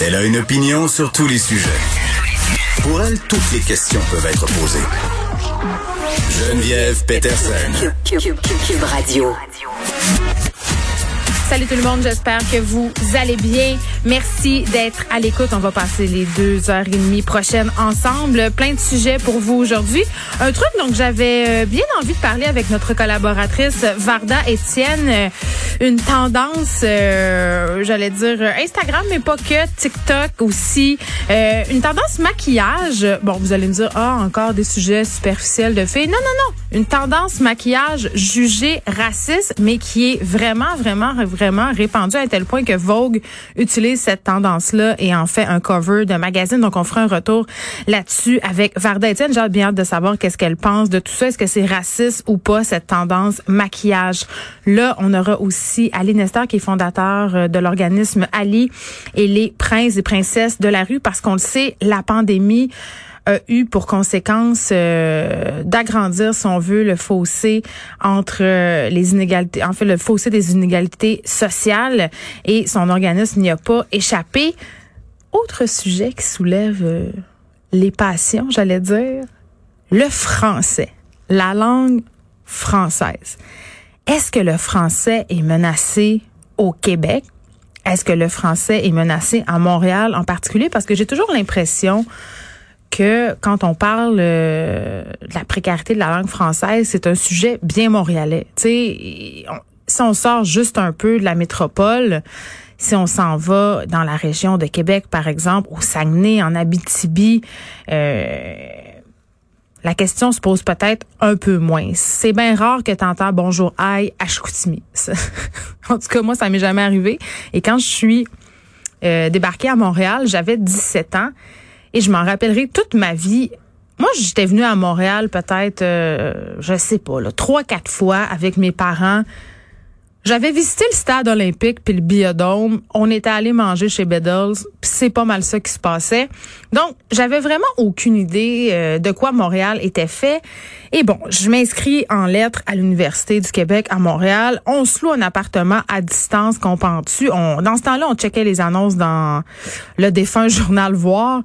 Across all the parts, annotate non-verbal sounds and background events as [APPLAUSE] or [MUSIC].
Elle a une opinion sur tous les sujets. Pour elle, toutes les questions peuvent être posées. Geneviève Peterson. Cube, Radio. Salut tout le monde, j'espère que vous allez bien. Merci d'être à l'écoute. On va passer les deux heures et demie prochaines ensemble. Plein de sujets pour vous aujourd'hui. Un truc donc j'avais euh, bien envie de parler avec notre collaboratrice Varda Etienne. Euh, une tendance, euh, j'allais dire Instagram, mais pas que TikTok aussi. une tendance maquillage. Bon, vous allez me dire ah encore des sujets superficiels de filles. Non non non, une tendance maquillage jugée raciste, mais qui est vraiment vraiment vraiment répandu à tel point que Vogue utilise cette tendance-là et en fait un cover de magazine. Donc, on fera un retour là-dessus avec Varda Etienne. J'ai bien hâte de savoir qu'est-ce qu'elle pense de tout ça. Est-ce que c'est raciste ou pas, cette tendance maquillage? Là, on aura aussi Ali Nestor, qui est fondateur euh, de l'organisme Ali et les princes et princesses de la rue, parce qu'on le sait, la pandémie a eu pour conséquence euh, d'agrandir, si on veut, le fossé entre euh, les inégalités, en fait, le fossé des inégalités sociales et son organisme n'y a pas échappé. Autre sujet qui soulève euh, les passions, j'allais dire, le français, la langue française. Est-ce que le français est menacé au Québec? Est-ce que le français est menacé à Montréal en particulier? Parce que j'ai toujours l'impression que quand on parle euh, de la précarité de la langue française, c'est un sujet bien montréalais. Tu si on sort juste un peu de la métropole, si on s'en va dans la région de Québec, par exemple, au Saguenay, en Abitibi, euh, la question se pose peut-être un peu moins. C'est bien rare que tu entends bonjour aïe à Chicoutimi. [LAUGHS] en tout cas, moi, ça m'est jamais arrivé. Et quand je suis euh, débarquée à Montréal, j'avais 17 ans. Et je m'en rappellerai toute ma vie. Moi, j'étais venue à Montréal peut-être, euh, je sais pas, trois, quatre fois avec mes parents. J'avais visité le stade olympique puis le biodôme. On était allé manger chez Beddles. Puis c'est pas mal ça qui se passait. Donc, j'avais vraiment aucune idée euh, de quoi Montréal était fait. Et bon, je m'inscris en lettres à l'Université du Québec à Montréal. On se loue un appartement à distance, qu'on On, dans ce temps-là, on checkait les annonces dans le défunt journal Voir.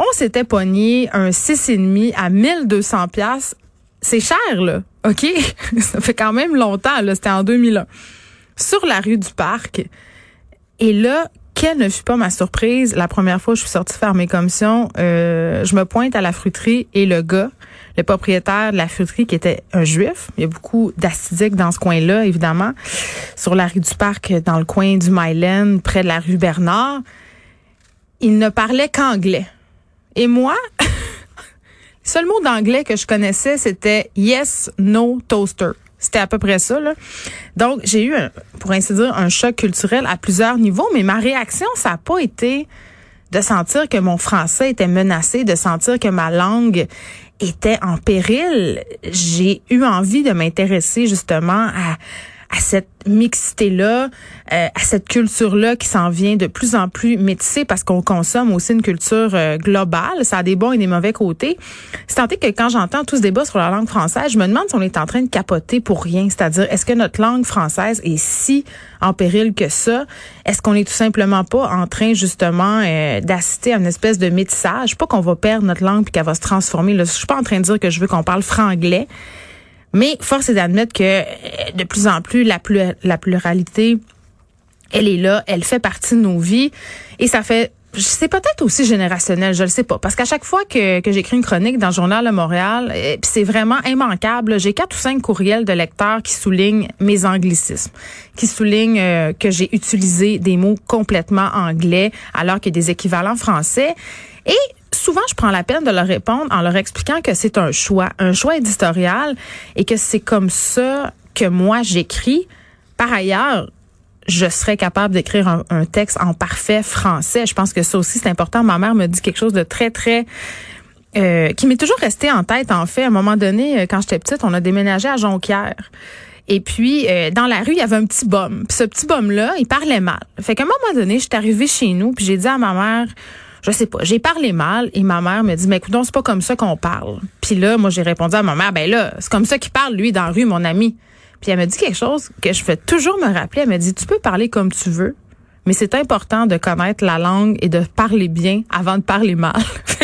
On s'était pogné un 6,5 à 1200 pièces. C'est cher, là. OK? [LAUGHS] Ça fait quand même longtemps, là. C'était en 2001. Sur la rue du Parc. Et là, quelle ne fut pas ma surprise la première fois que je suis sortie faire mes commissions. Euh, je me pointe à la fruiterie et le gars, le propriétaire de la fruiterie qui était un juif. Il y a beaucoup d'acidiques dans ce coin-là, évidemment. Sur la rue du Parc, dans le coin du Myland, près de la rue Bernard. Il ne parlait qu'anglais. Et moi, [LAUGHS] le seul mot d'anglais que je connaissais, c'était yes, no, toaster. C'était à peu près ça. Là. Donc, j'ai eu, pour ainsi dire, un choc culturel à plusieurs niveaux, mais ma réaction, ça n'a pas été de sentir que mon français était menacé, de sentir que ma langue était en péril. J'ai eu envie de m'intéresser justement à à cette mixité-là, euh, à cette culture-là qui s'en vient de plus en plus métissée parce qu'on consomme aussi une culture euh, globale. Ça a des bons et des mauvais côtés. C'est tant que quand j'entends tout ce débat sur la langue française, je me demande si on est en train de capoter pour rien. C'est-à-dire, est-ce que notre langue française est si en péril que ça? Est-ce qu'on est tout simplement pas en train justement euh, d'assister à une espèce de métissage? Pas qu'on va perdre notre langue puis qu'elle va se transformer. Je suis pas en train de dire que je veux qu'on parle franglais. Mais force est d'admettre que euh, de plus en plus, la, pluralité, elle est là, elle fait partie de nos vies. Et ça fait c'est peut-être aussi générationnel, je le sais pas, parce qu'à chaque fois que, que j'écris une chronique dans le journal de Montréal, euh, c'est vraiment immanquable. J'ai quatre ou cinq courriels de lecteurs qui soulignent mes anglicismes, qui soulignent euh, que j'ai utilisé des mots complètement anglais alors a des équivalents français. Et souvent, je prends la peine de leur répondre en leur expliquant que c'est un choix, un choix éditorial et que c'est comme ça que moi j'écris. Par ailleurs, je serais capable d'écrire un, texte en parfait français. Je pense que ça aussi, c'est important. Ma mère me dit quelque chose de très, très... Euh, qui m'est toujours resté en tête, en fait. À un moment donné, euh, quand j'étais petite, on a déménagé à Jonquière. Et puis, euh, dans la rue, il y avait un petit bum. Puis ce petit bum-là, il parlait mal. Fait qu'à un moment donné, je suis arrivée chez nous, puis j'ai dit à ma mère je sais pas, j'ai parlé mal et ma mère me dit mais écoute, c'est pas comme ça qu'on parle. Puis là, moi j'ai répondu à ma mère ben là, c'est comme ça qu'il parle lui dans rue mon ami. Puis elle me dit quelque chose que je fais toujours me rappeler, elle me dit tu peux parler comme tu veux, mais c'est important de connaître la langue et de parler bien avant de parler mal. [LAUGHS]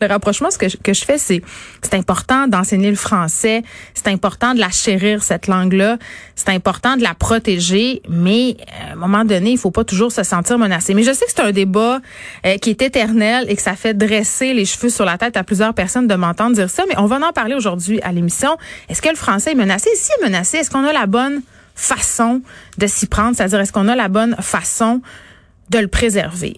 le rapprochement, ce que je, fais, c'est c'est important d'enseigner le français, c'est important de la chérir cette langue-là, c'est important de la protéger, mais euh, à un moment donné, il faut pas toujours se sentir menacé. Mais je sais que c'est un débat euh, qui est éternel et que ça fait dresser les cheveux sur la tête à plusieurs personnes de m'entendre dire ça, mais on va en parler aujourd'hui à l'émission. Est-ce que le français est menacé? Si est menacé, est-ce qu'on a la bonne façon de s'y prendre? C'est-à-dire, est-ce qu'on a la bonne façon de le préserver?